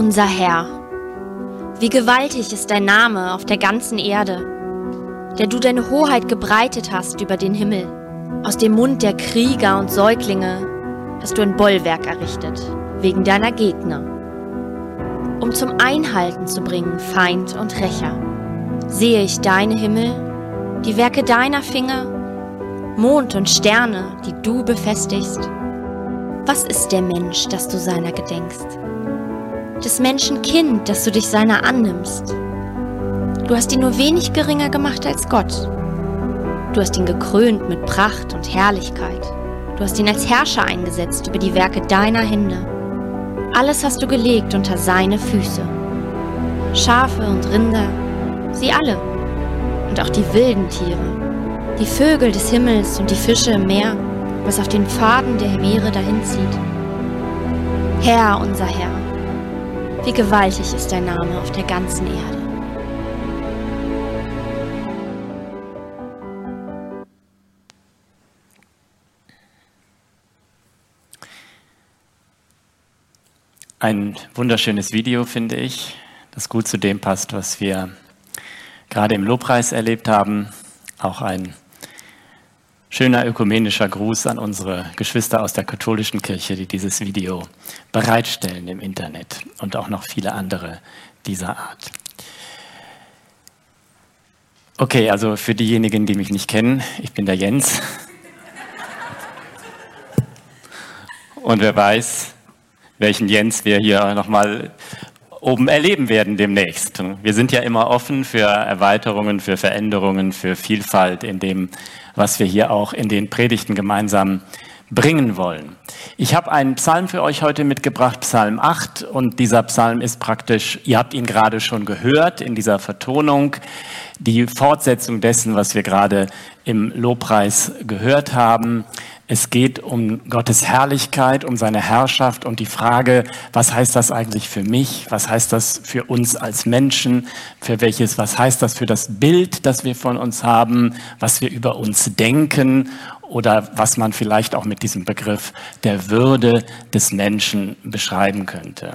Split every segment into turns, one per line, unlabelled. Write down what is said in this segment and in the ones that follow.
Unser Herr, wie gewaltig ist dein Name auf der ganzen Erde, der du deine Hoheit gebreitet hast über den Himmel. Aus dem Mund der Krieger und Säuglinge hast du ein Bollwerk errichtet, wegen deiner Gegner, um zum Einhalten zu bringen Feind und Rächer. Sehe ich deine Himmel, die Werke deiner Finger, Mond und Sterne, die du befestigst. Was ist der Mensch, dass du seiner gedenkst? Des Menschen Kind, dass du dich seiner annimmst. Du hast ihn nur wenig geringer gemacht als Gott. Du hast ihn gekrönt mit Pracht und Herrlichkeit. Du hast ihn als Herrscher eingesetzt über die Werke deiner Hände. Alles hast du gelegt unter seine Füße. Schafe und Rinder, sie alle. Und auch die wilden Tiere, die Vögel des Himmels und die Fische im Meer, was auf den Pfaden der Meere dahin zieht. Herr, unser Herr, wie gewaltig ist dein Name auf der ganzen Erde.
Ein wunderschönes Video, finde ich, das gut zu dem passt, was wir gerade im Lobpreis erlebt haben. Auch ein schöner ökumenischer Gruß an unsere Geschwister aus der katholischen Kirche, die dieses Video bereitstellen im Internet und auch noch viele andere dieser Art. Okay, also für diejenigen, die mich nicht kennen, ich bin der Jens. Und wer weiß, welchen Jens wir hier nochmal oben erleben werden demnächst. Wir sind ja immer offen für Erweiterungen, für Veränderungen, für Vielfalt in dem, was wir hier auch in den Predigten gemeinsam bringen wollen. Ich habe einen Psalm für euch heute mitgebracht, Psalm 8, und dieser Psalm ist praktisch, ihr habt ihn gerade schon gehört in dieser Vertonung, die Fortsetzung dessen, was wir gerade im Lobpreis gehört haben. Es geht um Gottes Herrlichkeit, um seine Herrschaft und die Frage, was heißt das eigentlich für mich? Was heißt das für uns als Menschen? Für welches, was heißt das für das Bild, das wir von uns haben? Was wir über uns denken? Oder was man vielleicht auch mit diesem Begriff der Würde des Menschen beschreiben könnte.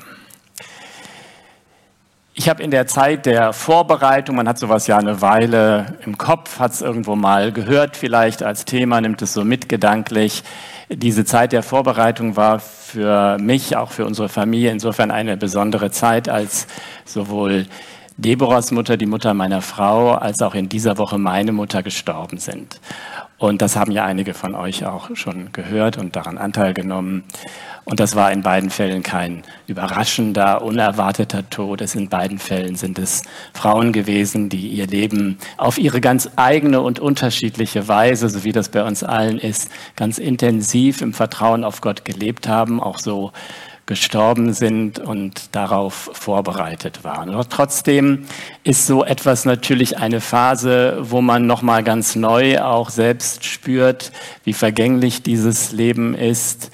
Ich habe in der Zeit der Vorbereitung, man hat sowas ja eine Weile im Kopf, hat es irgendwo mal gehört, vielleicht als Thema, nimmt es so mitgedanklich. Diese Zeit der Vorbereitung war für mich, auch für unsere Familie insofern eine besondere Zeit, als sowohl Deborahs Mutter, die Mutter meiner Frau, als auch in dieser Woche meine Mutter gestorben sind. Und das haben ja einige von euch auch schon gehört und daran Anteil genommen. Und das war in beiden Fällen kein überraschender, unerwarteter Tod. Es in beiden Fällen sind es Frauen gewesen, die ihr Leben auf ihre ganz eigene und unterschiedliche Weise, so wie das bei uns allen ist, ganz intensiv im Vertrauen auf Gott gelebt haben, auch so gestorben sind und darauf vorbereitet waren. Aber trotzdem ist so etwas natürlich eine Phase, wo man noch mal ganz neu auch selbst spürt, wie vergänglich dieses Leben ist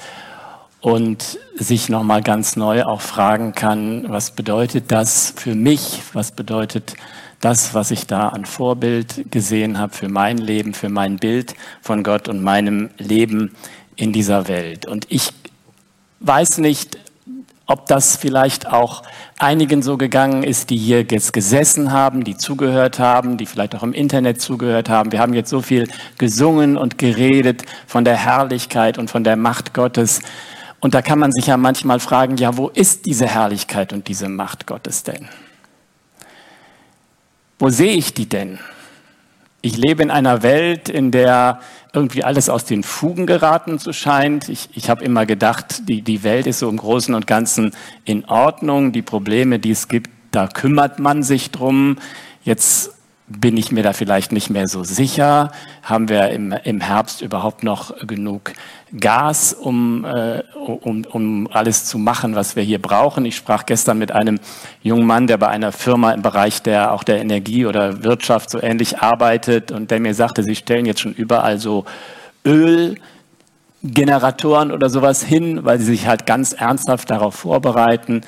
und sich noch mal ganz neu auch fragen kann, was bedeutet das für mich? Was bedeutet das, was ich da an Vorbild gesehen habe für mein Leben, für mein Bild von Gott und meinem Leben in dieser Welt? Und ich weiß nicht, ob das vielleicht auch einigen so gegangen ist, die hier jetzt gesessen haben, die zugehört haben, die vielleicht auch im Internet zugehört haben. Wir haben jetzt so viel gesungen und geredet von der Herrlichkeit und von der Macht Gottes. Und da kann man sich ja manchmal fragen, ja, wo ist diese Herrlichkeit und diese Macht Gottes denn? Wo sehe ich die denn? Ich lebe in einer Welt, in der irgendwie alles aus den Fugen geraten zu scheint. Ich, ich habe immer gedacht, die, die Welt ist so im Großen und Ganzen in Ordnung. Die Probleme, die es gibt, da kümmert man sich drum. Jetzt bin ich mir da vielleicht nicht mehr so sicher. Haben wir im, im Herbst überhaupt noch genug Gas, um, äh, um, um alles zu machen, was wir hier brauchen? Ich sprach gestern mit einem jungen Mann, der bei einer Firma im Bereich der, auch der Energie oder Wirtschaft so ähnlich arbeitet und der mir sagte, sie stellen jetzt schon überall so Ölgeneratoren oder sowas hin, weil sie sich halt ganz ernsthaft darauf vorbereiten.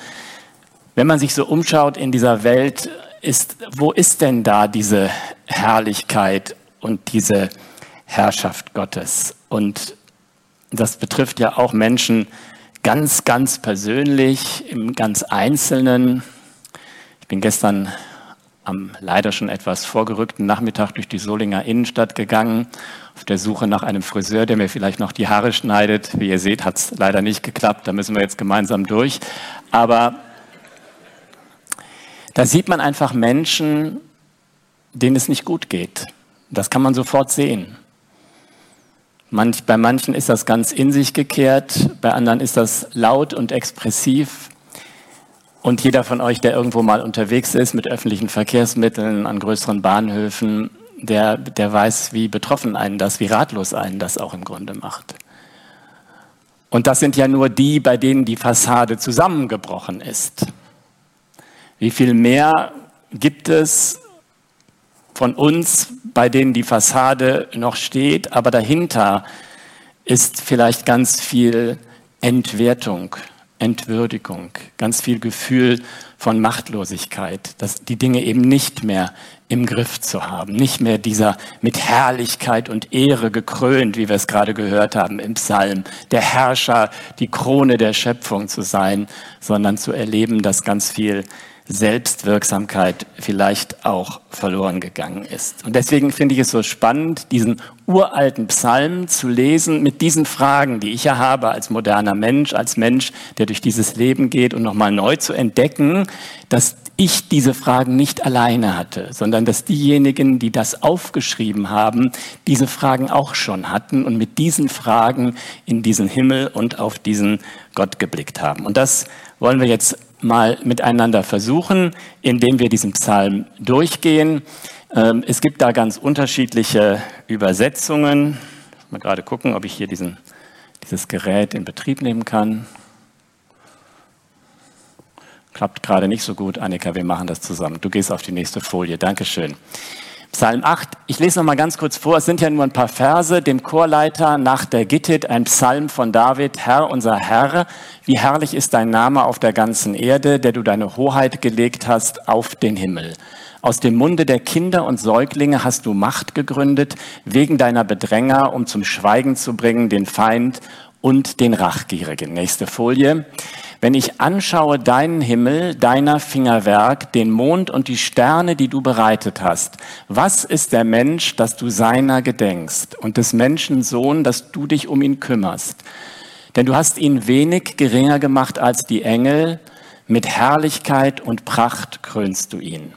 Wenn man sich so umschaut in dieser Welt, ist, wo ist denn da diese Herrlichkeit und diese Herrschaft Gottes? Und das betrifft ja auch Menschen ganz, ganz persönlich, im ganz Einzelnen. Ich bin gestern am leider schon etwas vorgerückten Nachmittag durch die Solinger Innenstadt gegangen, auf der Suche nach einem Friseur, der mir vielleicht noch die Haare schneidet. Wie ihr seht, hat es leider nicht geklappt, da müssen wir jetzt gemeinsam durch. Aber da sieht man einfach Menschen, denen es nicht gut geht. Das kann man sofort sehen. Manch, bei manchen ist das ganz in sich gekehrt, bei anderen ist das laut und expressiv. Und jeder von euch, der irgendwo mal unterwegs ist mit öffentlichen Verkehrsmitteln an größeren Bahnhöfen, der, der weiß, wie betroffen einen das, wie ratlos einen das auch im Grunde macht. Und das sind ja nur die, bei denen die Fassade zusammengebrochen ist. Wie viel mehr gibt es von uns, bei denen die Fassade noch steht, aber dahinter ist vielleicht ganz viel Entwertung, Entwürdigung, ganz viel Gefühl von Machtlosigkeit, dass die Dinge eben nicht mehr im Griff zu haben, nicht mehr dieser mit Herrlichkeit und Ehre gekrönt, wie wir es gerade gehört haben im Psalm, der Herrscher, die Krone der Schöpfung zu sein, sondern zu erleben, dass ganz viel Selbstwirksamkeit vielleicht auch verloren gegangen ist. Und deswegen finde ich es so spannend, diesen uralten Psalm zu lesen mit diesen Fragen, die ich ja habe als moderner Mensch, als Mensch, der durch dieses Leben geht und nochmal neu zu entdecken, dass ich diese Fragen nicht alleine hatte, sondern dass diejenigen, die das aufgeschrieben haben, diese Fragen auch schon hatten und mit diesen Fragen in diesen Himmel und auf diesen Gott geblickt haben. Und das wollen wir jetzt mal miteinander versuchen, indem wir diesen Psalm durchgehen. Ähm, es gibt da ganz unterschiedliche Übersetzungen. Mal gerade gucken, ob ich hier diesen, dieses Gerät in Betrieb nehmen kann. Klappt gerade nicht so gut. Annika, wir machen das zusammen. Du gehst auf die nächste Folie. Dankeschön. Psalm 8. Ich lese noch mal ganz kurz vor. Es sind ja nur ein paar Verse. Dem Chorleiter nach der Gittit ein Psalm von David. Herr, unser Herr, wie herrlich ist dein Name auf der ganzen Erde, der du deine Hoheit gelegt hast auf den Himmel. Aus dem Munde der Kinder und Säuglinge hast du Macht gegründet, wegen deiner Bedränger, um zum Schweigen zu bringen den Feind und den Rachgierigen. Nächste Folie. Wenn ich anschaue deinen Himmel, deiner Fingerwerk, den Mond und die Sterne, die du bereitet hast, was ist der Mensch, dass du seiner gedenkst und des Menschen Sohn, dass du dich um ihn kümmerst? Denn du hast ihn wenig geringer gemacht als die Engel, mit Herrlichkeit und Pracht krönst du ihn.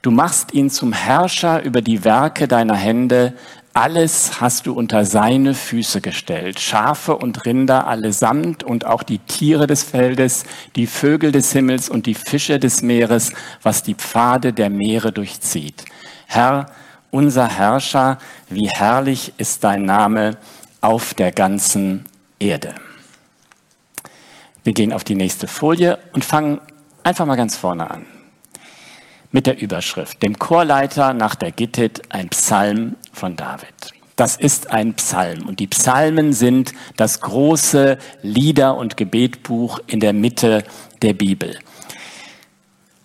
Du machst ihn zum Herrscher über die Werke deiner Hände, alles hast du unter seine Füße gestellt, Schafe und Rinder allesamt und auch die Tiere des Feldes, die Vögel des Himmels und die Fische des Meeres, was die Pfade der Meere durchzieht. Herr, unser Herrscher, wie herrlich ist dein Name auf der ganzen Erde. Wir gehen auf die nächste Folie und fangen einfach mal ganz vorne an mit der Überschrift, dem Chorleiter nach der Gittit ein Psalm von David. Das ist ein Psalm und die Psalmen sind das große Lieder- und Gebetbuch in der Mitte der Bibel.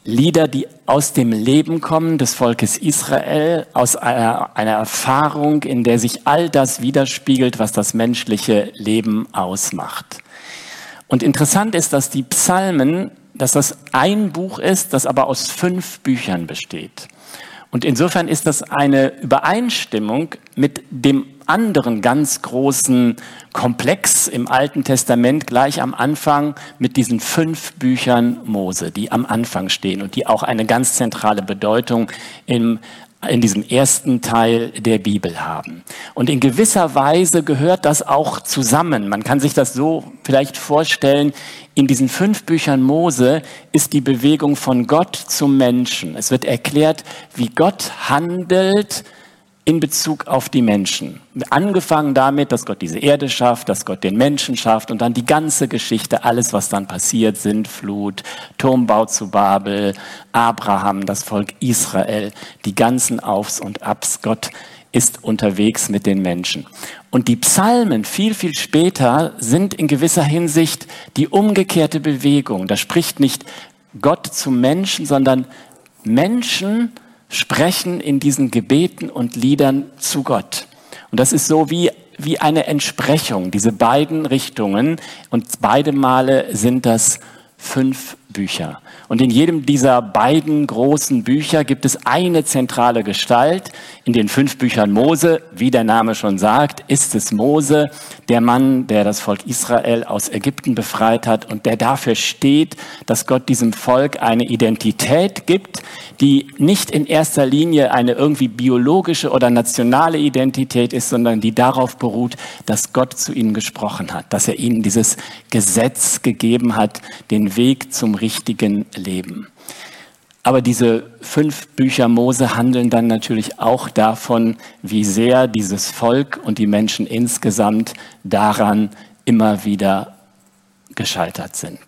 Lieder, die aus dem Leben kommen des Volkes Israel, aus einer, einer, Erfahrung, in der sich all das widerspiegelt, was das menschliche Leben ausmacht. Und interessant ist, dass die Psalmen dass das ein Buch ist, das aber aus fünf Büchern besteht. Und insofern ist das eine Übereinstimmung mit dem anderen ganz großen Komplex im Alten Testament gleich am Anfang mit diesen fünf Büchern Mose, die am Anfang stehen und die auch eine ganz zentrale Bedeutung im in diesem ersten Teil der Bibel haben. Und in gewisser Weise gehört das auch zusammen. Man kann sich das so vielleicht vorstellen, in diesen fünf Büchern Mose ist die Bewegung von Gott zum Menschen. Es wird erklärt, wie Gott handelt in Bezug auf die Menschen. Angefangen damit, dass Gott diese Erde schafft, dass Gott den Menschen schafft und dann die ganze Geschichte, alles, was dann passiert, Sintflut, Turmbau zu Babel, Abraham, das Volk Israel, die ganzen Aufs und Abs. Gott ist unterwegs mit den Menschen. Und die Psalmen viel, viel später sind in gewisser Hinsicht die umgekehrte Bewegung. Da spricht nicht Gott zum Menschen, sondern Menschen sprechen in diesen Gebeten und Liedern zu Gott. Und das ist so wie wie eine Entsprechung, diese beiden Richtungen. Und beide Male sind das fünf Bücher. Und in jedem dieser beiden großen Bücher gibt es eine zentrale Gestalt. In den fünf Büchern Mose, wie der Name schon sagt, ist es Mose, der Mann, der das Volk Israel aus Ägypten befreit hat und der dafür steht, dass Gott diesem Volk eine Identität gibt, die nicht in erster Linie eine irgendwie biologische oder nationale Identität ist, sondern die darauf beruht, dass Gott zu ihnen gesprochen hat, dass er ihnen dieses Gesetz gegeben hat, den Weg zum richtigen Leben. Aber diese fünf Bücher Mose handeln dann natürlich auch davon, wie sehr dieses Volk und die Menschen insgesamt daran immer wieder gescheitert sind.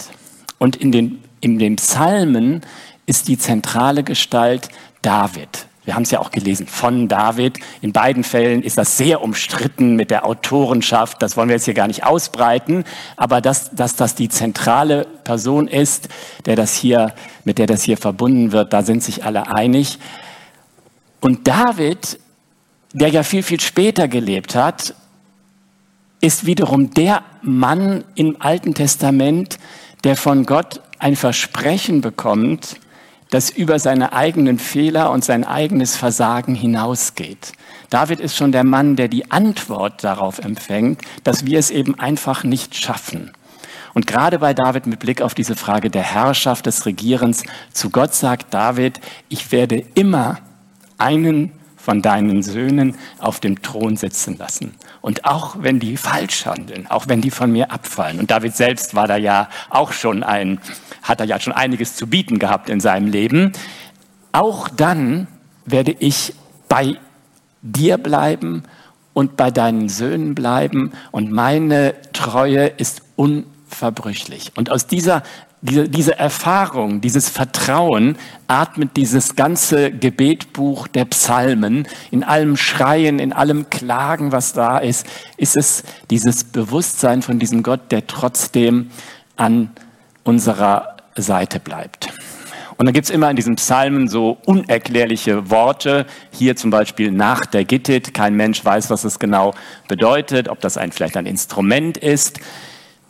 Und in den, in den Psalmen ist die zentrale Gestalt David. Wir haben es ja auch gelesen von David. In beiden Fällen ist das sehr umstritten mit der Autorenschaft. Das wollen wir jetzt hier gar nicht ausbreiten. Aber dass, dass das die zentrale Person ist, der das hier, mit der das hier verbunden wird, da sind sich alle einig. Und David, der ja viel, viel später gelebt hat, ist wiederum der Mann im Alten Testament, der von Gott ein Versprechen bekommt, das über seine eigenen Fehler und sein eigenes Versagen hinausgeht. David ist schon der Mann, der die Antwort darauf empfängt, dass wir es eben einfach nicht schaffen. Und gerade bei David mit Blick auf diese Frage der Herrschaft, des Regierens, zu Gott sagt David, ich werde immer einen von deinen Söhnen auf dem Thron sitzen lassen. Und auch wenn die falsch handeln, auch wenn die von mir abfallen. Und David selbst war da ja auch schon ein, hat er ja schon einiges zu bieten gehabt in seinem Leben. Auch dann werde ich bei dir bleiben und bei deinen Söhnen bleiben und meine Treue ist unverbrüchlich. Und aus dieser diese, diese Erfahrung, dieses Vertrauen atmet dieses ganze Gebetbuch der Psalmen. In allem Schreien, in allem Klagen, was da ist, ist es dieses Bewusstsein von diesem Gott, der trotzdem an unserer Seite bleibt. Und dann gibt's immer in diesen Psalmen so unerklärliche Worte. Hier zum Beispiel nach der Gittit. Kein Mensch weiß, was es genau bedeutet, ob das ein, vielleicht ein Instrument ist.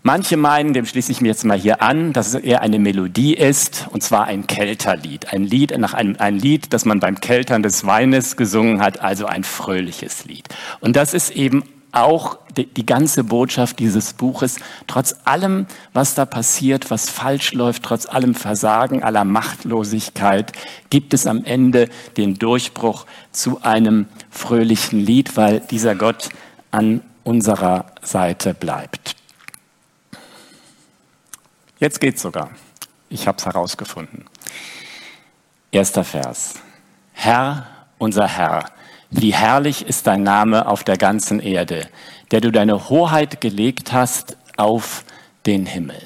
Manche meinen, dem schließe ich mir jetzt mal hier an, dass es eher eine Melodie ist, und zwar ein Kelterlied. Ein Lied, nach einem, ein Lied, das man beim Keltern des Weines gesungen hat, also ein fröhliches Lied. Und das ist eben auch die, die ganze Botschaft dieses Buches. Trotz allem, was da passiert, was falsch läuft, trotz allem Versagen, aller Machtlosigkeit, gibt es am Ende den Durchbruch zu einem fröhlichen Lied, weil dieser Gott an unserer Seite bleibt. Jetzt geht's sogar. Ich habe es herausgefunden. Erster Vers. Herr, unser Herr, wie herrlich ist dein Name auf der ganzen Erde, der du deine Hoheit gelegt hast auf den Himmel.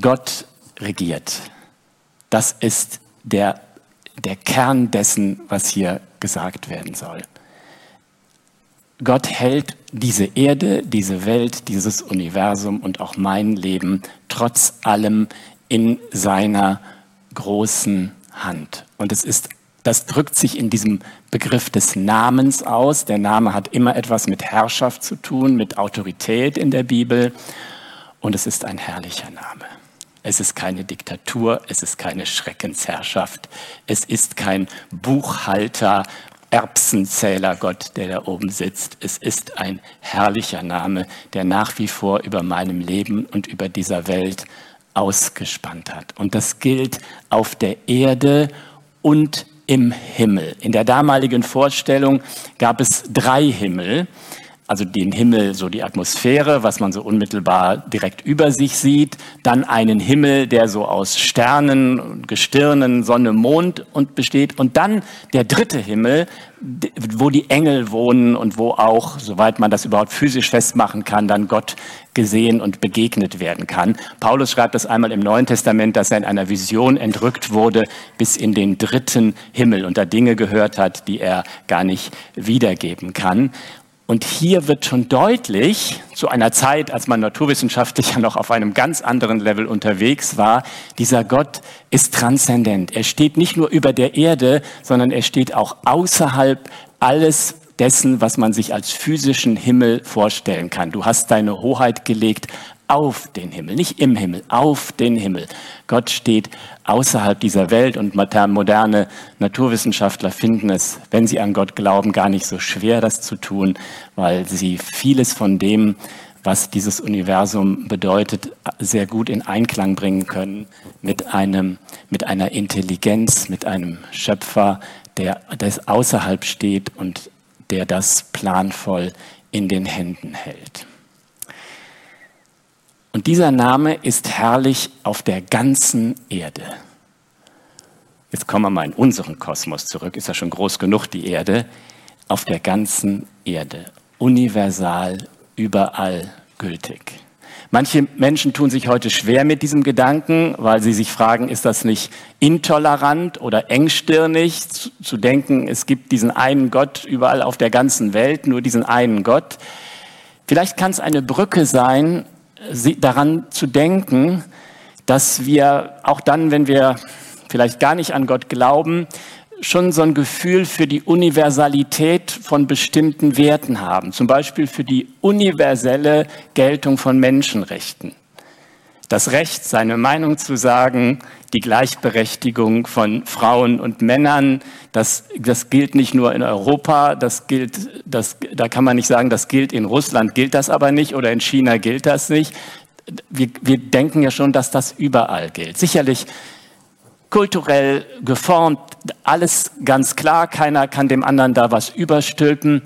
Gott regiert. Das ist der, der Kern dessen, was hier gesagt werden soll. Gott hält diese Erde, diese Welt, dieses Universum und auch mein Leben trotz allem in seiner großen Hand. Und es ist, das drückt sich in diesem Begriff des Namens aus. Der Name hat immer etwas mit Herrschaft zu tun, mit Autorität in der Bibel. Und es ist ein herrlicher Name. Es ist keine Diktatur, es ist keine Schreckensherrschaft, es ist kein Buchhalter Erbsenzähler Gott, der da oben sitzt. Es ist ein herrlicher Name, der nach wie vor über meinem Leben und über dieser Welt ausgespannt hat. Und das gilt auf der Erde und im Himmel. In der damaligen Vorstellung gab es drei Himmel also den Himmel, so die Atmosphäre, was man so unmittelbar direkt über sich sieht, dann einen Himmel, der so aus Sternen, Gestirnen, Sonne, Mond und besteht und dann der dritte Himmel, wo die Engel wohnen und wo auch, soweit man das überhaupt physisch festmachen kann, dann Gott gesehen und begegnet werden kann. Paulus schreibt das einmal im Neuen Testament, dass er in einer Vision entrückt wurde bis in den dritten Himmel und da Dinge gehört hat, die er gar nicht wiedergeben kann. Und hier wird schon deutlich, zu einer Zeit, als man naturwissenschaftlich ja noch auf einem ganz anderen Level unterwegs war, dieser Gott ist transzendent. Er steht nicht nur über der Erde, sondern er steht auch außerhalb alles dessen, was man sich als physischen Himmel vorstellen kann. Du hast deine Hoheit gelegt auf den Himmel, nicht im Himmel, auf den Himmel. Gott steht außerhalb dieser Welt und moderne Naturwissenschaftler finden es, wenn sie an Gott glauben, gar nicht so schwer, das zu tun, weil sie vieles von dem, was dieses Universum bedeutet, sehr gut in Einklang bringen können mit einem, mit einer Intelligenz, mit einem Schöpfer, der, der außerhalb steht und der das planvoll in den Händen hält. Und dieser Name ist herrlich auf der ganzen Erde. Jetzt kommen wir mal in unseren Kosmos zurück, ist ja schon groß genug die Erde. Auf der ganzen Erde, universal, überall gültig. Manche Menschen tun sich heute schwer mit diesem Gedanken, weil sie sich fragen, ist das nicht intolerant oder engstirnig zu, zu denken, es gibt diesen einen Gott überall auf der ganzen Welt, nur diesen einen Gott. Vielleicht kann es eine Brücke sein, daran zu denken, dass wir auch dann, wenn wir vielleicht gar nicht an Gott glauben, schon so ein Gefühl für die Universalität von bestimmten Werten haben, zum Beispiel für die universelle Geltung von Menschenrechten. Das Recht, seine Meinung zu sagen, die Gleichberechtigung von Frauen und Männern, das, das gilt nicht nur in Europa, das gilt, das, da kann man nicht sagen, das gilt in Russland, gilt das aber nicht oder in China gilt das nicht. Wir, wir denken ja schon, dass das überall gilt. Sicherlich kulturell geformt, alles ganz klar, keiner kann dem anderen da was überstülpen.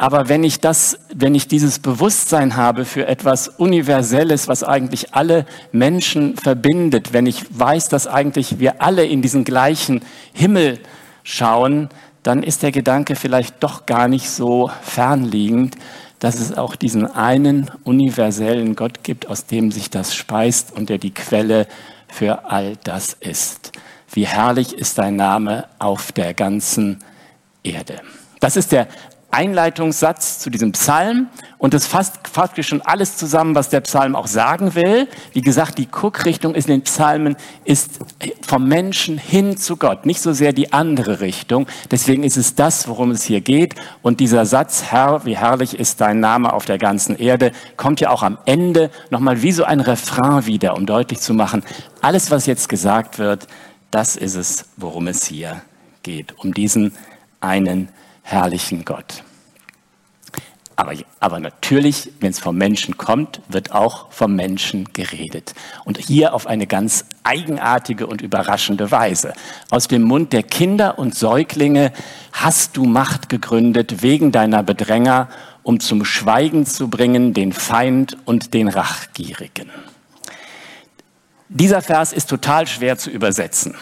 Aber wenn ich das, wenn ich dieses Bewusstsein habe für etwas Universelles, was eigentlich alle Menschen verbindet, wenn ich weiß, dass eigentlich wir alle in diesen gleichen Himmel schauen, dann ist der Gedanke vielleicht doch gar nicht so fernliegend, dass es auch diesen einen universellen Gott gibt, aus dem sich das speist und der die Quelle für all das ist. Wie herrlich ist dein Name auf der ganzen Erde. Das ist der Einleitungssatz zu diesem Psalm und das fasst faktisch schon alles zusammen, was der Psalm auch sagen will. Wie gesagt, die Guckrichtung in den Psalmen ist vom Menschen hin zu Gott, nicht so sehr die andere Richtung. Deswegen ist es das, worum es hier geht. Und dieser Satz, Herr, wie herrlich ist dein Name auf der ganzen Erde, kommt ja auch am Ende nochmal wie so ein Refrain wieder, um deutlich zu machen, alles, was jetzt gesagt wird, das ist es, worum es hier geht, um diesen einen herrlichen Gott. Aber, aber natürlich, wenn es vom Menschen kommt, wird auch vom Menschen geredet. Und hier auf eine ganz eigenartige und überraschende Weise. Aus dem Mund der Kinder und Säuglinge hast du Macht gegründet wegen deiner Bedränger, um zum Schweigen zu bringen den Feind und den Rachgierigen. Dieser Vers ist total schwer zu übersetzen.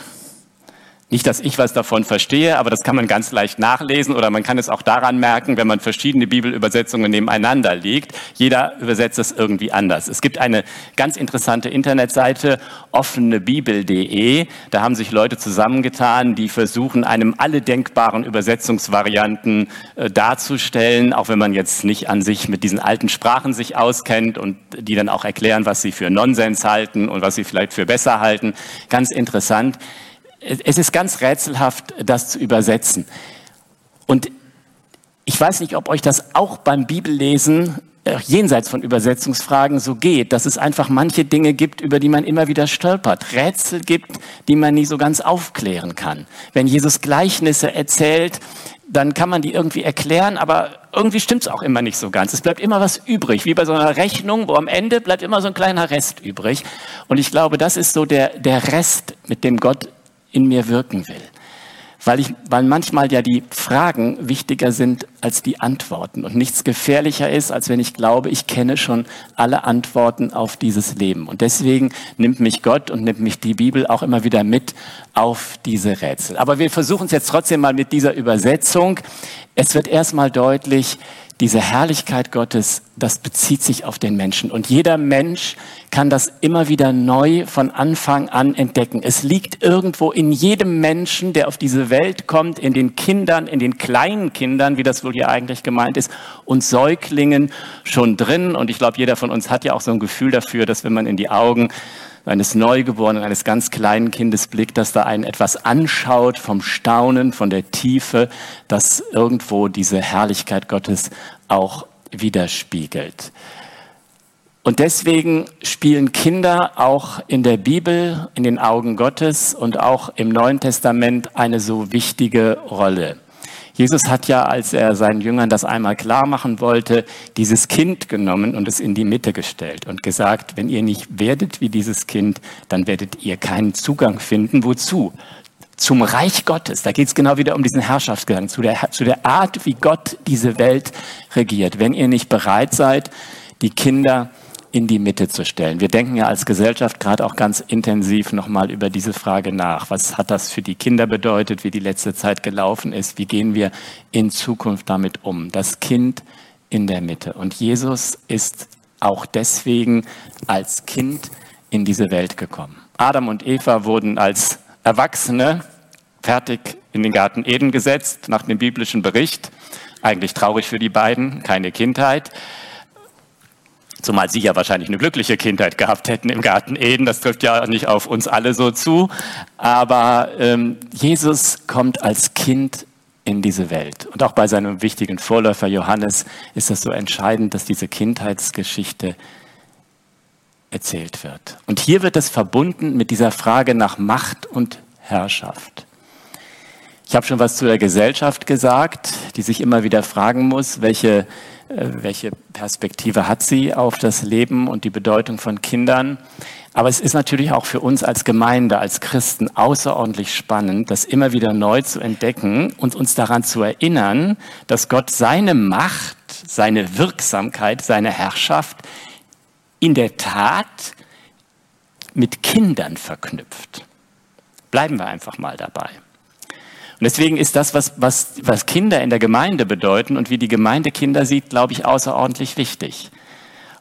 Nicht, dass ich was davon verstehe, aber das kann man ganz leicht nachlesen oder man kann es auch daran merken, wenn man verschiedene Bibelübersetzungen nebeneinander legt. Jeder übersetzt es irgendwie anders. Es gibt eine ganz interessante Internetseite, offenebibel.de. Da haben sich Leute zusammengetan, die versuchen, einem alle denkbaren Übersetzungsvarianten äh, darzustellen, auch wenn man jetzt nicht an sich mit diesen alten Sprachen sich auskennt und die dann auch erklären, was sie für Nonsens halten und was sie vielleicht für besser halten. Ganz interessant es ist ganz rätselhaft, das zu übersetzen. Und ich weiß nicht, ob euch das auch beim Bibellesen äh, jenseits von Übersetzungsfragen so geht, dass es einfach manche Dinge gibt, über die man immer wieder stolpert, Rätsel gibt, die man nie so ganz aufklären kann. Wenn Jesus Gleichnisse erzählt, dann kann man die irgendwie erklären, aber irgendwie stimmt es auch immer nicht so ganz. Es bleibt immer was übrig, wie bei so einer Rechnung, wo am Ende bleibt immer so ein kleiner Rest übrig. Und ich glaube, das ist so der, der Rest, mit dem Gott in mir wirken will. Weil, ich, weil manchmal ja die Fragen wichtiger sind als die Antworten und nichts gefährlicher ist, als wenn ich glaube, ich kenne schon alle Antworten auf dieses Leben. Und deswegen nimmt mich Gott und nimmt mich die Bibel auch immer wieder mit auf diese Rätsel. Aber wir versuchen es jetzt trotzdem mal mit dieser Übersetzung. Es wird erstmal deutlich, diese Herrlichkeit Gottes, das bezieht sich auf den Menschen. Und jeder Mensch kann das immer wieder neu von Anfang an entdecken. Es liegt irgendwo in jedem Menschen, der auf diese Welt kommt, in den Kindern, in den kleinen Kindern, wie das wohl hier eigentlich gemeint ist, und Säuglingen schon drin. Und ich glaube, jeder von uns hat ja auch so ein Gefühl dafür, dass wenn man in die Augen eines Neugeborenen, eines ganz kleinen Kindes Blick, dass da einen etwas anschaut vom Staunen, von der Tiefe, dass irgendwo diese Herrlichkeit Gottes auch widerspiegelt. Und deswegen spielen Kinder auch in der Bibel, in den Augen Gottes und auch im Neuen Testament eine so wichtige Rolle. Jesus hat ja, als er seinen Jüngern das einmal klar machen wollte, dieses Kind genommen und es in die Mitte gestellt und gesagt, wenn ihr nicht werdet wie dieses Kind, dann werdet ihr keinen Zugang finden. Wozu? Zum Reich Gottes. Da geht es genau wieder um diesen Herrschaftsgedanken, zu der, zu der Art, wie Gott diese Welt regiert. Wenn ihr nicht bereit seid, die Kinder in die Mitte zu stellen. Wir denken ja als Gesellschaft gerade auch ganz intensiv nochmal über diese Frage nach. Was hat das für die Kinder bedeutet, wie die letzte Zeit gelaufen ist? Wie gehen wir in Zukunft damit um? Das Kind in der Mitte. Und Jesus ist auch deswegen als Kind in diese Welt gekommen. Adam und Eva wurden als Erwachsene fertig in den Garten Eden gesetzt, nach dem biblischen Bericht. Eigentlich traurig für die beiden, keine Kindheit. Zumal sie ja wahrscheinlich eine glückliche Kindheit gehabt hätten im Garten Eden. Das trifft ja nicht auf uns alle so zu. Aber ähm, Jesus kommt als Kind in diese Welt. Und auch bei seinem wichtigen Vorläufer Johannes ist das so entscheidend, dass diese Kindheitsgeschichte erzählt wird. Und hier wird es verbunden mit dieser Frage nach Macht und Herrschaft. Ich habe schon was zu der Gesellschaft gesagt, die sich immer wieder fragen muss, welche welche Perspektive hat sie auf das Leben und die Bedeutung von Kindern. Aber es ist natürlich auch für uns als Gemeinde, als Christen außerordentlich spannend, das immer wieder neu zu entdecken und uns daran zu erinnern, dass Gott seine Macht, seine Wirksamkeit, seine Herrschaft in der Tat mit Kindern verknüpft. Bleiben wir einfach mal dabei. Und deswegen ist das, was, was, was Kinder in der Gemeinde bedeuten und wie die Gemeinde Kinder sieht, glaube ich, außerordentlich wichtig.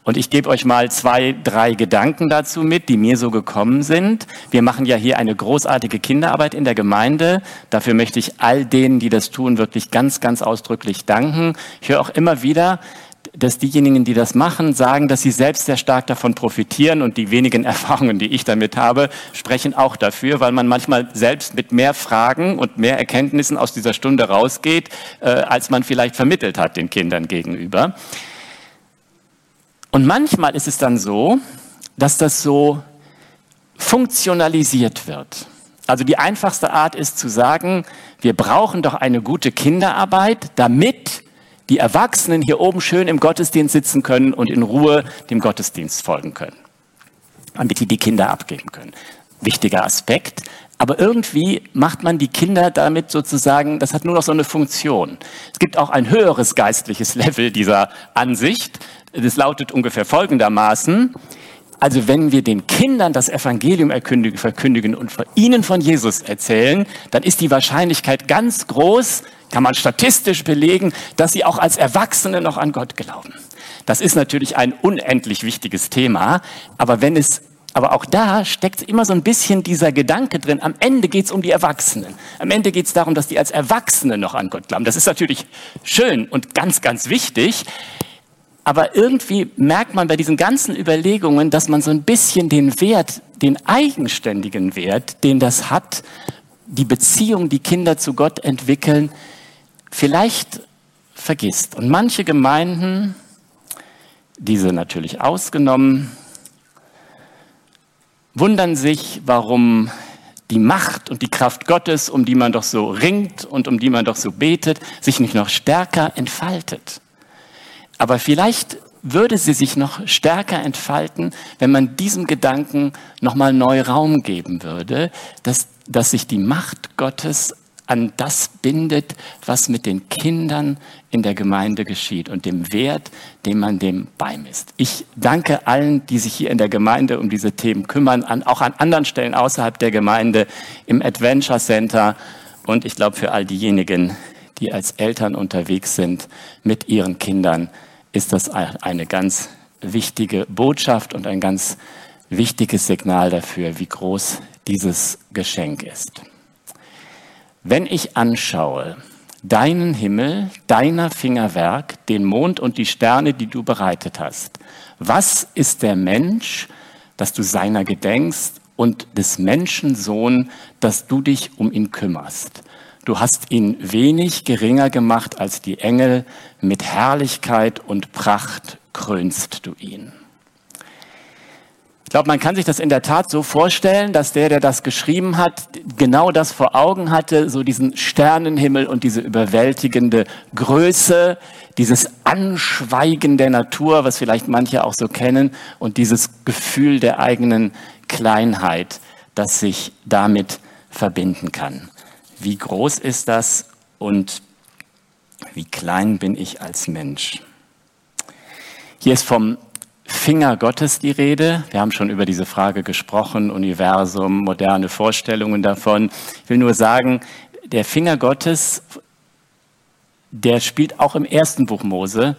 Und ich gebe euch mal zwei, drei Gedanken dazu mit, die mir so gekommen sind. Wir machen ja hier eine großartige Kinderarbeit in der Gemeinde. Dafür möchte ich all denen, die das tun, wirklich ganz, ganz ausdrücklich danken. Ich höre auch immer wieder, dass diejenigen, die das machen, sagen, dass sie selbst sehr stark davon profitieren und die wenigen Erfahrungen, die ich damit habe, sprechen auch dafür, weil man manchmal selbst mit mehr Fragen und mehr Erkenntnissen aus dieser Stunde rausgeht, äh, als man vielleicht vermittelt hat den Kindern gegenüber. Und manchmal ist es dann so, dass das so funktionalisiert wird. Also die einfachste Art ist zu sagen, wir brauchen doch eine gute Kinderarbeit, damit die Erwachsenen hier oben schön im Gottesdienst sitzen können und in Ruhe dem Gottesdienst folgen können, damit die die Kinder abgeben können. Wichtiger Aspekt. Aber irgendwie macht man die Kinder damit sozusagen, das hat nur noch so eine Funktion. Es gibt auch ein höheres geistliches Level dieser Ansicht. Das lautet ungefähr folgendermaßen. Also wenn wir den Kindern das Evangelium verkündigen und ihnen von Jesus erzählen, dann ist die Wahrscheinlichkeit ganz groß, kann man statistisch belegen, dass sie auch als Erwachsene noch an Gott glauben. Das ist natürlich ein unendlich wichtiges Thema, aber wenn es aber auch da steckt immer so ein bisschen dieser Gedanke drin, am Ende geht es um die Erwachsenen. Am Ende geht es darum, dass die als Erwachsene noch an Gott glauben. Das ist natürlich schön und ganz, ganz wichtig. Aber irgendwie merkt man bei diesen ganzen Überlegungen, dass man so ein bisschen den Wert, den eigenständigen Wert, den das hat, die Beziehung, die Kinder zu Gott entwickeln, vielleicht vergisst. Und manche Gemeinden, diese natürlich ausgenommen, wundern sich, warum die Macht und die Kraft Gottes, um die man doch so ringt und um die man doch so betet, sich nicht noch stärker entfaltet. Aber vielleicht würde sie sich noch stärker entfalten, wenn man diesem Gedanken nochmal neu Raum geben würde, dass, dass sich die Macht Gottes an das bindet, was mit den Kindern in der Gemeinde geschieht und dem Wert, den man dem beimisst. Ich danke allen, die sich hier in der Gemeinde um diese Themen kümmern, an, auch an anderen Stellen außerhalb der Gemeinde, im Adventure Center und ich glaube für all diejenigen, die als Eltern unterwegs sind mit ihren Kindern, ist das eine ganz wichtige Botschaft und ein ganz wichtiges Signal dafür, wie groß dieses Geschenk ist. Wenn ich anschaue, deinen Himmel, deiner Fingerwerk, den Mond und die Sterne, die du bereitet hast, was ist der Mensch, dass du seiner gedenkst und des Menschensohn, dass du dich um ihn kümmerst. Du hast ihn wenig geringer gemacht als die Engel, mit Herrlichkeit und Pracht krönst du ihn. Glaube, man kann sich das in der Tat so vorstellen, dass der, der das geschrieben hat, genau das vor Augen hatte, so diesen Sternenhimmel und diese überwältigende Größe, dieses Anschweigen der Natur, was vielleicht manche auch so kennen, und dieses Gefühl der eigenen Kleinheit, das sich damit verbinden kann. Wie groß ist das und wie klein bin ich als Mensch? Hier ist vom Finger Gottes die Rede. Wir haben schon über diese Frage gesprochen, Universum, moderne Vorstellungen davon. Ich will nur sagen, der Finger Gottes, der spielt auch im ersten Buch Mose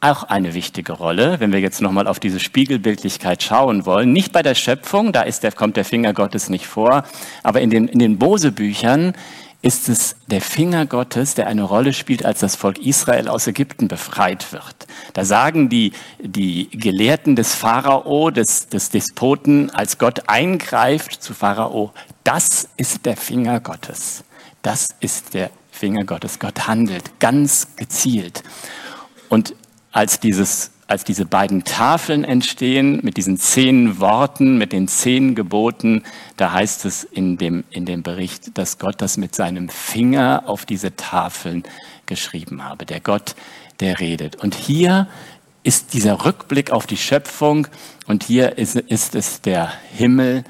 auch eine wichtige Rolle, wenn wir jetzt nochmal auf diese Spiegelbildlichkeit schauen wollen. Nicht bei der Schöpfung, da ist der, kommt der Finger Gottes nicht vor, aber in den, in den Mose-Büchern ist es der Finger Gottes, der eine Rolle spielt, als das Volk Israel aus Ägypten befreit wird. Da sagen die, die Gelehrten des Pharao, des, des Despoten, als Gott eingreift zu Pharao, das ist der Finger Gottes. Das ist der Finger Gottes. Gott handelt ganz gezielt. Und als, dieses, als diese beiden Tafeln entstehen mit diesen zehn Worten, mit den zehn Geboten, da heißt es in dem, in dem Bericht, dass Gott das mit seinem Finger auf diese Tafeln geschrieben habe. Der Gott, der redet. Und hier ist dieser Rückblick auf die Schöpfung und hier ist, ist es der Himmel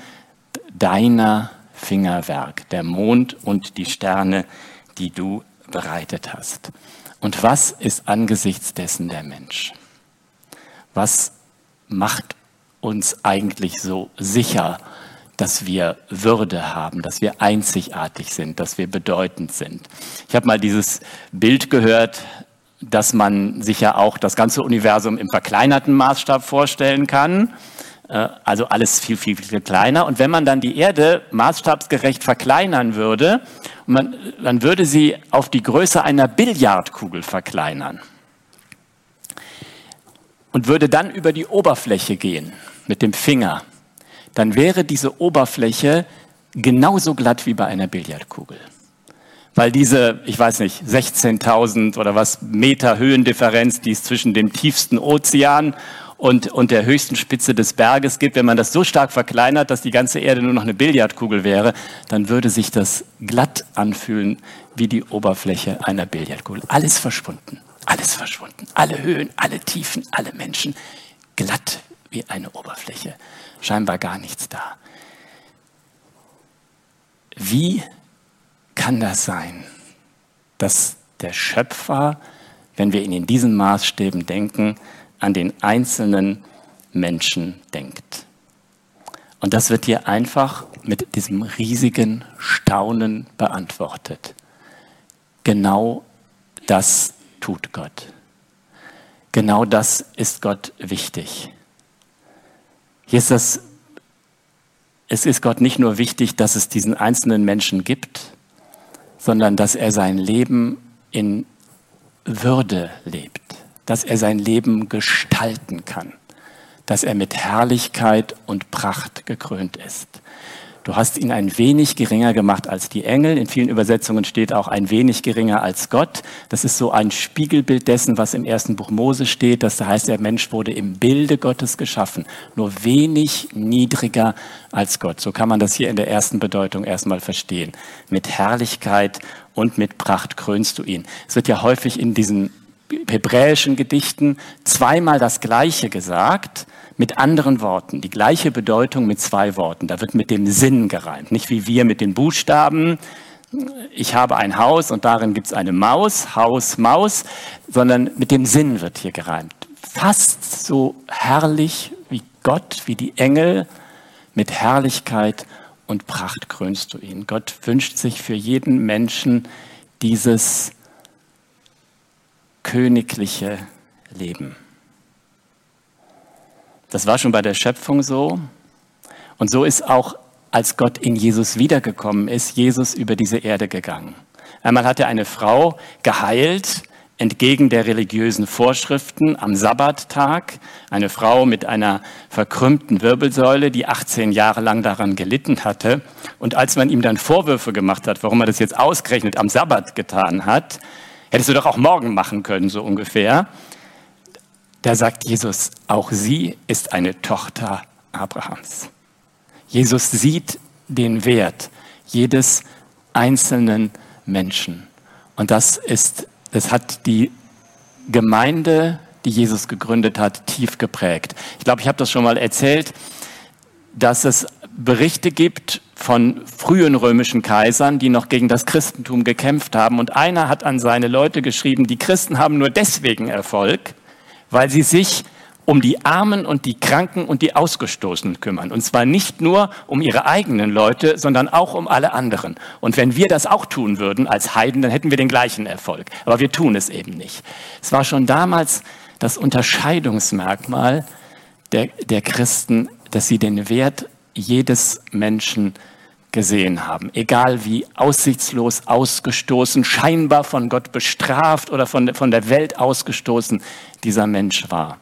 deiner Fingerwerk, der Mond und die Sterne, die du bereitet hast. Und was ist angesichts dessen der Mensch? Was macht uns eigentlich so sicher, dass wir Würde haben, dass wir einzigartig sind, dass wir bedeutend sind? Ich habe mal dieses Bild gehört, dass man sich ja auch das ganze Universum im verkleinerten Maßstab vorstellen kann. Äh, also alles viel, viel, viel kleiner. Und wenn man dann die Erde maßstabsgerecht verkleinern würde, man, man würde sie auf die Größe einer Billardkugel verkleinern und würde dann über die Oberfläche gehen mit dem Finger, dann wäre diese Oberfläche genauso glatt wie bei einer Billardkugel. Weil diese, ich weiß nicht, 16.000 oder was Meter Höhendifferenz, die es zwischen dem tiefsten Ozean und, und der höchsten Spitze des Berges gibt, wenn man das so stark verkleinert, dass die ganze Erde nur noch eine Billardkugel wäre, dann würde sich das glatt anfühlen wie die Oberfläche einer Billardkugel. Alles verschwunden, alles verschwunden. Alle Höhen, alle Tiefen, alle Menschen, glatt wie eine Oberfläche. Scheinbar gar nichts da. Wie kann das sein, dass der Schöpfer, wenn wir ihn in diesen Maßstäben denken, an den einzelnen Menschen denkt. Und das wird hier einfach mit diesem riesigen Staunen beantwortet. Genau das tut Gott. Genau das ist Gott wichtig. Hier ist das, es ist Gott nicht nur wichtig, dass es diesen einzelnen Menschen gibt, sondern dass er sein Leben in Würde lebt dass er sein Leben gestalten kann, dass er mit Herrlichkeit und Pracht gekrönt ist. Du hast ihn ein wenig geringer gemacht als die Engel. In vielen Übersetzungen steht auch ein wenig geringer als Gott. Das ist so ein Spiegelbild dessen, was im ersten Buch Mose steht. Das heißt, der Mensch wurde im Bilde Gottes geschaffen. Nur wenig niedriger als Gott. So kann man das hier in der ersten Bedeutung erstmal verstehen. Mit Herrlichkeit und mit Pracht krönst du ihn. Es wird ja häufig in diesen hebräischen Gedichten zweimal das Gleiche gesagt, mit anderen Worten, die gleiche Bedeutung mit zwei Worten. Da wird mit dem Sinn gereimt, nicht wie wir mit den Buchstaben. Ich habe ein Haus und darin gibt es eine Maus, Haus, Maus, sondern mit dem Sinn wird hier gereimt. Fast so herrlich wie Gott, wie die Engel, mit Herrlichkeit und Pracht krönst du ihn. Gott wünscht sich für jeden Menschen dieses königliche Leben. Das war schon bei der Schöpfung so. Und so ist auch, als Gott in Jesus wiedergekommen ist, Jesus über diese Erde gegangen. Einmal hat er eine Frau geheilt entgegen der religiösen Vorschriften am Sabbattag eine Frau mit einer verkrümmten Wirbelsäule, die 18 Jahre lang daran gelitten hatte. Und als man ihm dann Vorwürfe gemacht hat, warum er das jetzt ausgerechnet am Sabbat getan hat, hättest du doch auch morgen machen können, so ungefähr. Da sagt Jesus, auch sie ist eine Tochter Abrahams. Jesus sieht den Wert jedes einzelnen Menschen. Und das ist, das hat die Gemeinde, die Jesus gegründet hat, tief geprägt. Ich glaube, ich habe das schon mal erzählt, dass es Berichte gibt von frühen römischen Kaisern, die noch gegen das Christentum gekämpft haben. Und einer hat an seine Leute geschrieben, die Christen haben nur deswegen Erfolg, weil sie sich um die Armen und die Kranken und die Ausgestoßenen kümmern. Und zwar nicht nur um ihre eigenen Leute, sondern auch um alle anderen. Und wenn wir das auch tun würden als Heiden, dann hätten wir den gleichen Erfolg. Aber wir tun es eben nicht. Es war schon damals das Unterscheidungsmerkmal der, der Christen, dass sie den Wert jedes Menschen gesehen haben. Egal wie aussichtslos ausgestoßen, scheinbar von Gott bestraft oder von, von der Welt ausgestoßen dieser Mensch war.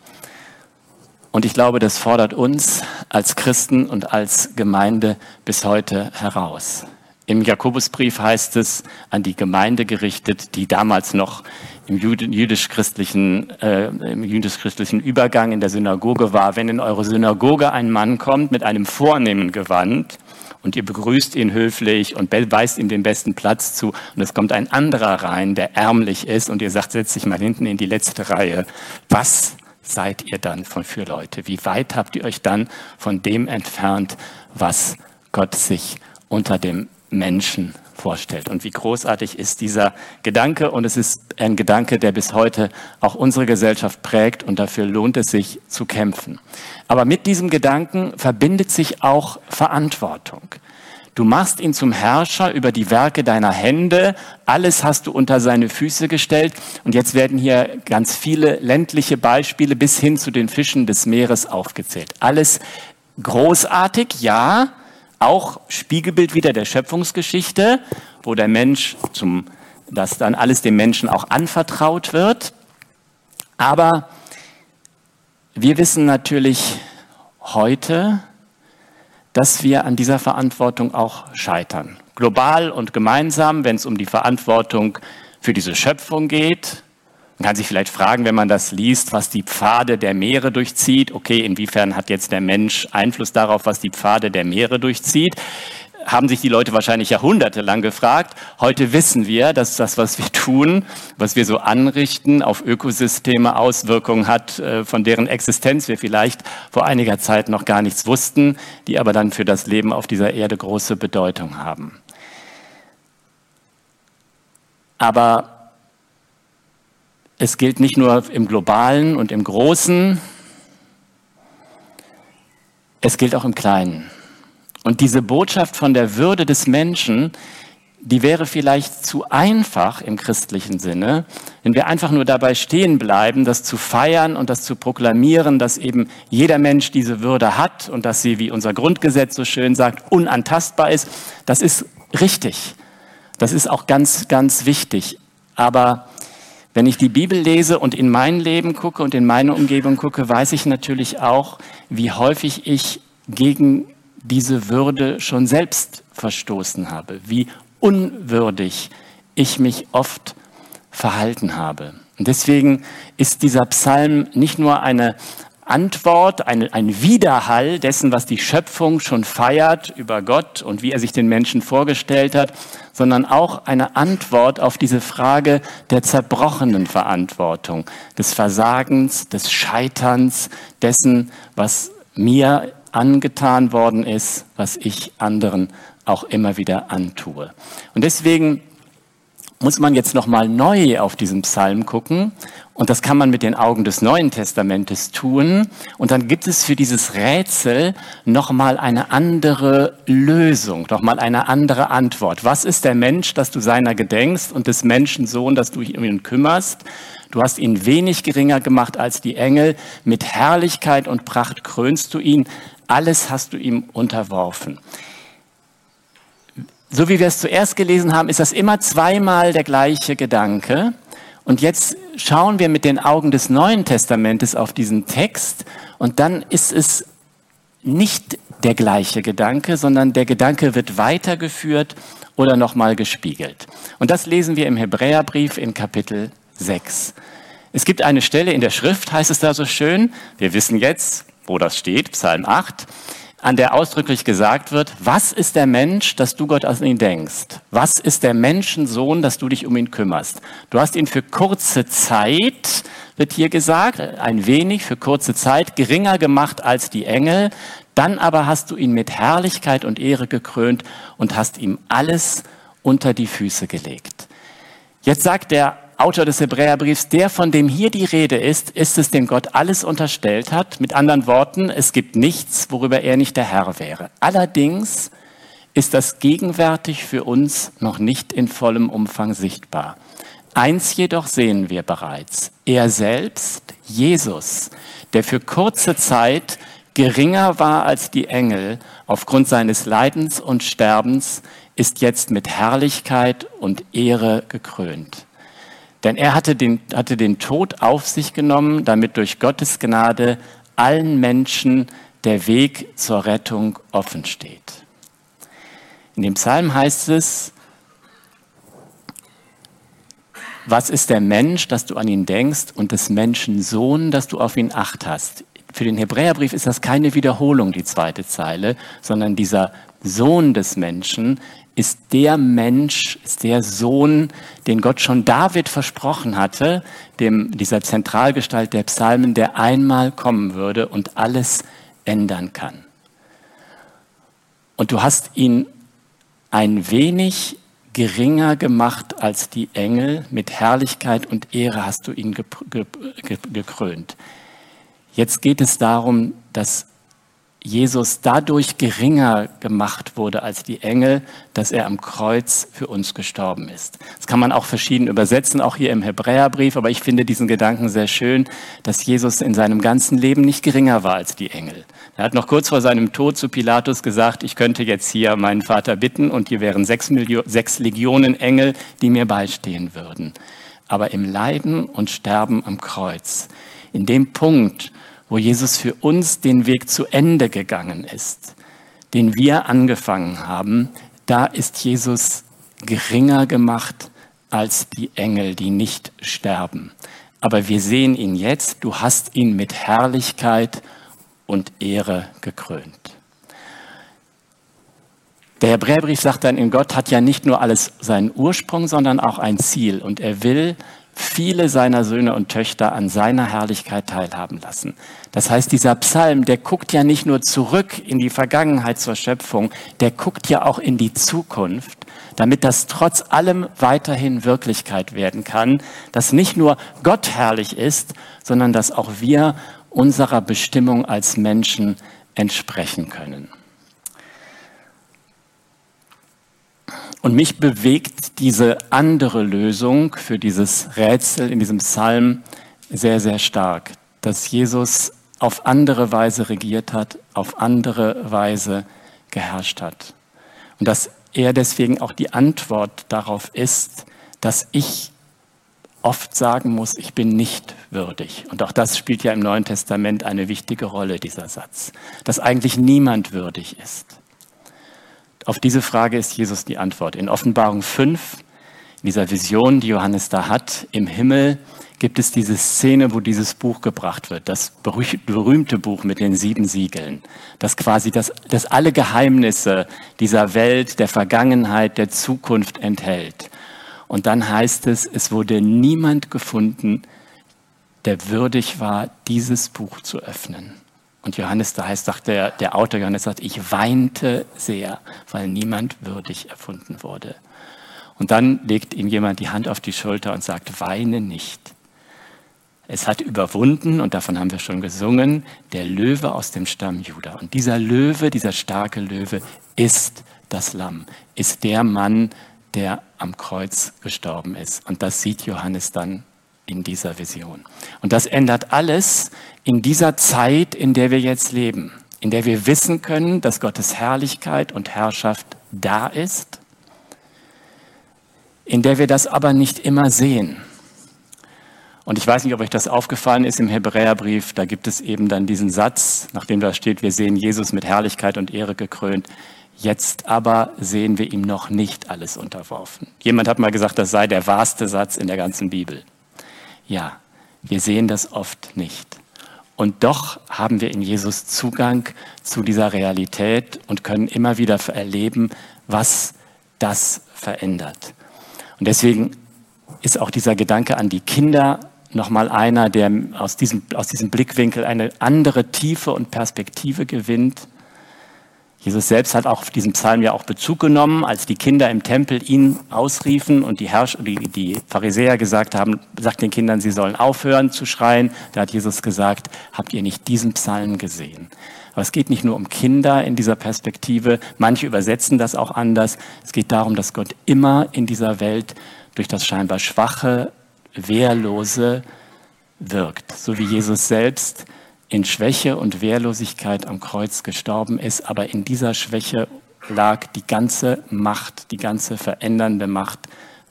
Und ich glaube, das fordert uns als Christen und als Gemeinde bis heute heraus. Im Jakobusbrief heißt es an die Gemeinde gerichtet, die damals noch im jüdisch-christlichen, äh, jüdisch-christlichen Übergang in der Synagoge war. Wenn in eure Synagoge ein Mann kommt mit einem vornehmen Gewand und ihr begrüßt ihn höflich und weist ihm den besten Platz zu und es kommt ein anderer rein, der ärmlich ist und ihr sagt, setz dich mal hinten in die letzte Reihe. Was seid ihr dann von für Leute? Wie weit habt ihr euch dann von dem entfernt, was Gott sich unter dem Menschen vorstellt? Und wie großartig ist dieser Gedanke? Und es ist ein Gedanke, der bis heute auch unsere Gesellschaft prägt und dafür lohnt es sich zu kämpfen. Aber mit diesem Gedanken verbindet sich auch Verantwortung. Du machst ihn zum Herrscher über die Werke deiner Hände. Alles hast du unter seine Füße gestellt. Und jetzt werden hier ganz viele ländliche Beispiele bis hin zu den Fischen des Meeres aufgezählt. Alles großartig, ja. Auch Spiegelbild wieder der Schöpfungsgeschichte, wo der Mensch zum, dass dann alles dem Menschen auch anvertraut wird. Aber wir wissen natürlich heute, dass wir an dieser Verantwortung auch scheitern. Global und gemeinsam, wenn es um die Verantwortung für diese Schöpfung geht. Man kann sich vielleicht fragen, wenn man das liest, was die Pfade der Meere durchzieht. Okay, inwiefern hat jetzt der Mensch Einfluss darauf, was die Pfade der Meere durchzieht? haben sich die Leute wahrscheinlich jahrhundertelang gefragt. Heute wissen wir, dass das, was wir tun, was wir so anrichten, auf Ökosysteme Auswirkungen hat, äh, von deren Existenz wir vielleicht vor einiger Zeit noch gar nichts wussten, die aber dann für das Leben auf dieser Erde große Bedeutung haben. Aber es gilt nicht nur im globalen und im großen, es gilt auch im kleinen. Und diese Botschaft von der Würde des Menschen, die wäre vielleicht zu einfach im christlichen Sinne, wenn wir einfach nur dabei stehen bleiben, das zu feiern und das zu proklamieren, dass eben jeder Mensch diese Würde hat und dass sie, wie unser Grundgesetz so schön sagt, unantastbar ist. Das ist richtig. Das ist auch ganz, ganz wichtig. Aber wenn ich die Bibel lese und in mein Leben gucke und in meine Umgebung gucke, weiß ich natürlich auch, wie häufig ich gegen diese Würde schon selbst verstoßen habe, wie unwürdig ich mich oft verhalten habe. Und deswegen ist dieser Psalm nicht nur eine Antwort, eine, ein Widerhall dessen, was die Schöpfung schon feiert über Gott und wie er sich den Menschen vorgestellt hat, sondern auch eine Antwort auf diese Frage der zerbrochenen Verantwortung, des Versagens, des Scheiterns, dessen, was mir angetan worden ist, was ich anderen auch immer wieder antue. Und deswegen muss man jetzt nochmal neu auf diesen Psalm gucken. Und das kann man mit den Augen des Neuen Testamentes tun. Und dann gibt es für dieses Rätsel nochmal eine andere Lösung, nochmal eine andere Antwort. Was ist der Mensch, dass du seiner gedenkst und des Menschensohn, dass du dich um ihn kümmerst? Du hast ihn wenig geringer gemacht als die Engel. Mit Herrlichkeit und Pracht krönst du ihn. Alles hast du ihm unterworfen. So wie wir es zuerst gelesen haben, ist das immer zweimal der gleiche Gedanke. Und jetzt schauen wir mit den Augen des Neuen Testamentes auf diesen Text und dann ist es nicht der gleiche Gedanke, sondern der Gedanke wird weitergeführt oder nochmal gespiegelt. Und das lesen wir im Hebräerbrief in Kapitel 6. Es gibt eine Stelle in der Schrift, heißt es da so schön, wir wissen jetzt, wo das steht, Psalm 8, an der ausdrücklich gesagt wird, was ist der Mensch, dass du Gott an ihn denkst? Was ist der Menschensohn, dass du dich um ihn kümmerst? Du hast ihn für kurze Zeit, wird hier gesagt, ein wenig für kurze Zeit, geringer gemacht als die Engel, dann aber hast du ihn mit Herrlichkeit und Ehre gekrönt und hast ihm alles unter die Füße gelegt. Jetzt sagt der Autor des Hebräerbriefs, der von dem hier die Rede ist, ist es, dem Gott alles unterstellt hat. Mit anderen Worten, es gibt nichts, worüber er nicht der Herr wäre. Allerdings ist das gegenwärtig für uns noch nicht in vollem Umfang sichtbar. Eins jedoch sehen wir bereits. Er selbst, Jesus, der für kurze Zeit geringer war als die Engel aufgrund seines Leidens und Sterbens, ist jetzt mit Herrlichkeit und Ehre gekrönt. Denn er hatte den, hatte den Tod auf sich genommen, damit durch Gottes Gnade allen Menschen der Weg zur Rettung offen steht. In dem Psalm heißt es, was ist der Mensch, dass du an ihn denkst, und des Menschen Sohn, dass du auf ihn acht hast? Für den Hebräerbrief ist das keine Wiederholung, die zweite Zeile, sondern dieser Sohn des Menschen ist der Mensch, ist der Sohn, den Gott schon David versprochen hatte, dem, dieser Zentralgestalt der Psalmen, der einmal kommen würde und alles ändern kann. Und du hast ihn ein wenig geringer gemacht als die Engel, mit Herrlichkeit und Ehre hast du ihn gekrönt. Jetzt geht es darum, dass Jesus dadurch geringer gemacht wurde als die Engel, dass er am Kreuz für uns gestorben ist. Das kann man auch verschieden übersetzen, auch hier im Hebräerbrief, aber ich finde diesen Gedanken sehr schön, dass Jesus in seinem ganzen Leben nicht geringer war als die Engel. Er hat noch kurz vor seinem Tod zu Pilatus gesagt, ich könnte jetzt hier meinen Vater bitten und hier wären sechs, Millionen, sechs Legionen Engel, die mir beistehen würden. Aber im Leiden und Sterben am Kreuz, in dem Punkt, wo Jesus für uns den Weg zu Ende gegangen ist, den wir angefangen haben, da ist Jesus geringer gemacht als die Engel, die nicht sterben. Aber wir sehen ihn jetzt, du hast ihn mit Herrlichkeit und Ehre gekrönt. Der Hebräerbrief sagt dann, in Gott hat ja nicht nur alles seinen Ursprung, sondern auch ein Ziel. Und er will, viele seiner Söhne und Töchter an seiner Herrlichkeit teilhaben lassen. Das heißt, dieser Psalm, der guckt ja nicht nur zurück in die Vergangenheit zur Schöpfung, der guckt ja auch in die Zukunft, damit das trotz allem weiterhin Wirklichkeit werden kann, dass nicht nur Gott herrlich ist, sondern dass auch wir unserer Bestimmung als Menschen entsprechen können. Und mich bewegt diese andere Lösung für dieses Rätsel in diesem Psalm sehr, sehr stark, dass Jesus auf andere Weise regiert hat, auf andere Weise geherrscht hat. Und dass er deswegen auch die Antwort darauf ist, dass ich oft sagen muss, ich bin nicht würdig. Und auch das spielt ja im Neuen Testament eine wichtige Rolle, dieser Satz, dass eigentlich niemand würdig ist. Auf diese Frage ist Jesus die Antwort. In Offenbarung 5, in dieser Vision, die Johannes da hat, im Himmel, gibt es diese Szene, wo dieses Buch gebracht wird, das berühmte Buch mit den sieben Siegeln, das quasi das, das alle Geheimnisse dieser Welt, der Vergangenheit, der Zukunft enthält. Und dann heißt es, es wurde niemand gefunden, der würdig war, dieses Buch zu öffnen. Und Johannes, da heißt, sagt der, der Autor Johannes sagt, ich weinte sehr, weil niemand würdig erfunden wurde. Und dann legt ihm jemand die Hand auf die Schulter und sagt, weine nicht. Es hat überwunden, und davon haben wir schon gesungen, der Löwe aus dem Stamm Juda. Und dieser Löwe, dieser starke Löwe ist das Lamm, ist der Mann, der am Kreuz gestorben ist. Und das sieht Johannes dann in dieser Vision. Und das ändert alles in dieser Zeit, in der wir jetzt leben, in der wir wissen können, dass Gottes Herrlichkeit und Herrschaft da ist, in der wir das aber nicht immer sehen. Und ich weiß nicht, ob euch das aufgefallen ist im Hebräerbrief. Da gibt es eben dann diesen Satz, nachdem da steht, wir sehen Jesus mit Herrlichkeit und Ehre gekrönt. Jetzt aber sehen wir ihm noch nicht alles unterworfen. Jemand hat mal gesagt, das sei der wahrste Satz in der ganzen Bibel. Ja, wir sehen das oft nicht. Und doch haben wir in Jesus Zugang zu dieser Realität und können immer wieder erleben, was das verändert. Und deswegen ist auch dieser Gedanke an die Kinder nochmal einer, der aus diesem, aus diesem Blickwinkel eine andere Tiefe und Perspektive gewinnt. Jesus selbst hat auch auf diesen Psalm ja auch Bezug genommen, als die Kinder im Tempel ihn ausriefen und die, Herrsch die, die Pharisäer gesagt haben, sagt den Kindern, sie sollen aufhören zu schreien. Da hat Jesus gesagt, habt ihr nicht diesen Psalm gesehen? Aber es geht nicht nur um Kinder in dieser Perspektive. Manche übersetzen das auch anders. Es geht darum, dass Gott immer in dieser Welt durch das scheinbar Schwache Wehrlose wirkt, so wie Jesus selbst in Schwäche und Wehrlosigkeit am Kreuz gestorben ist, aber in dieser Schwäche lag die ganze Macht, die ganze verändernde Macht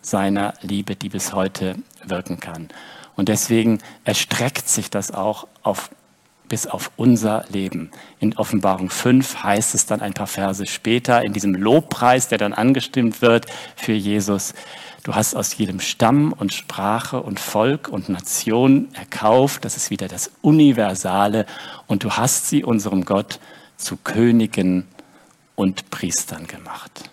seiner Liebe, die bis heute wirken kann. Und deswegen erstreckt sich das auch auf, bis auf unser Leben. In Offenbarung 5 heißt es dann ein paar Verse später, in diesem Lobpreis, der dann angestimmt wird für Jesus, Du hast aus jedem Stamm und Sprache und Volk und Nation erkauft. Das ist wieder das Universale. Und du hast sie unserem Gott zu Königen und Priestern gemacht.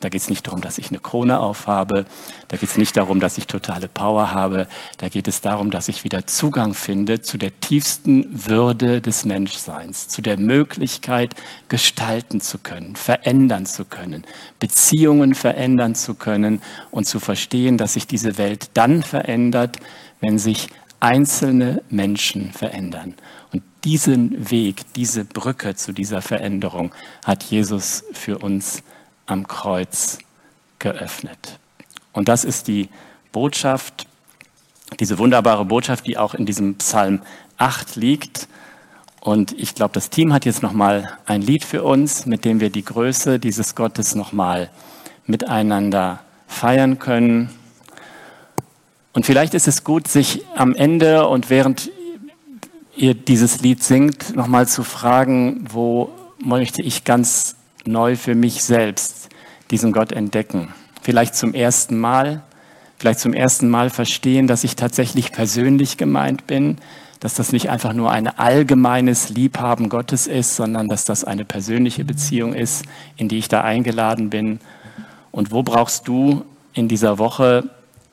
Da geht es nicht darum, dass ich eine Krone aufhabe. Da geht es nicht darum, dass ich totale Power habe. Da geht es darum, dass ich wieder Zugang finde zu der tiefsten Würde des Menschseins, zu der Möglichkeit, gestalten zu können, verändern zu können, Beziehungen verändern zu können und zu verstehen, dass sich diese Welt dann verändert, wenn sich einzelne Menschen verändern. Und diesen Weg, diese Brücke zu dieser Veränderung hat Jesus für uns am Kreuz geöffnet. Und das ist die Botschaft, diese wunderbare Botschaft, die auch in diesem Psalm 8 liegt. Und ich glaube, das Team hat jetzt nochmal ein Lied für uns, mit dem wir die Größe dieses Gottes nochmal miteinander feiern können. Und vielleicht ist es gut, sich am Ende und während ihr dieses Lied singt, nochmal zu fragen, wo möchte ich ganz neu für mich selbst diesen Gott entdecken. Vielleicht zum ersten Mal, vielleicht zum ersten Mal verstehen, dass ich tatsächlich persönlich gemeint bin, dass das nicht einfach nur ein allgemeines Liebhaben Gottes ist, sondern dass das eine persönliche Beziehung ist, in die ich da eingeladen bin. Und wo brauchst du in dieser Woche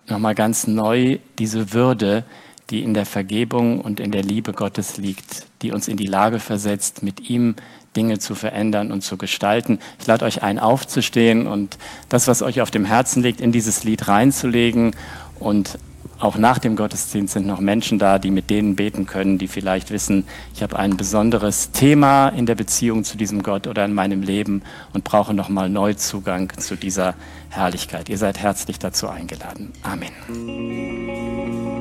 nochmal ganz neu diese Würde, die in der Vergebung und in der Liebe Gottes liegt, die uns in die Lage versetzt, mit ihm Dinge zu verändern und zu gestalten. Ich lade euch ein, aufzustehen und das, was euch auf dem Herzen liegt, in dieses Lied reinzulegen. Und auch nach dem Gottesdienst sind noch Menschen da, die mit denen beten können, die vielleicht wissen, ich habe ein besonderes Thema in der Beziehung zu diesem Gott oder in meinem Leben und brauche nochmal Neuzugang zu dieser Herrlichkeit. Ihr seid herzlich dazu eingeladen. Amen.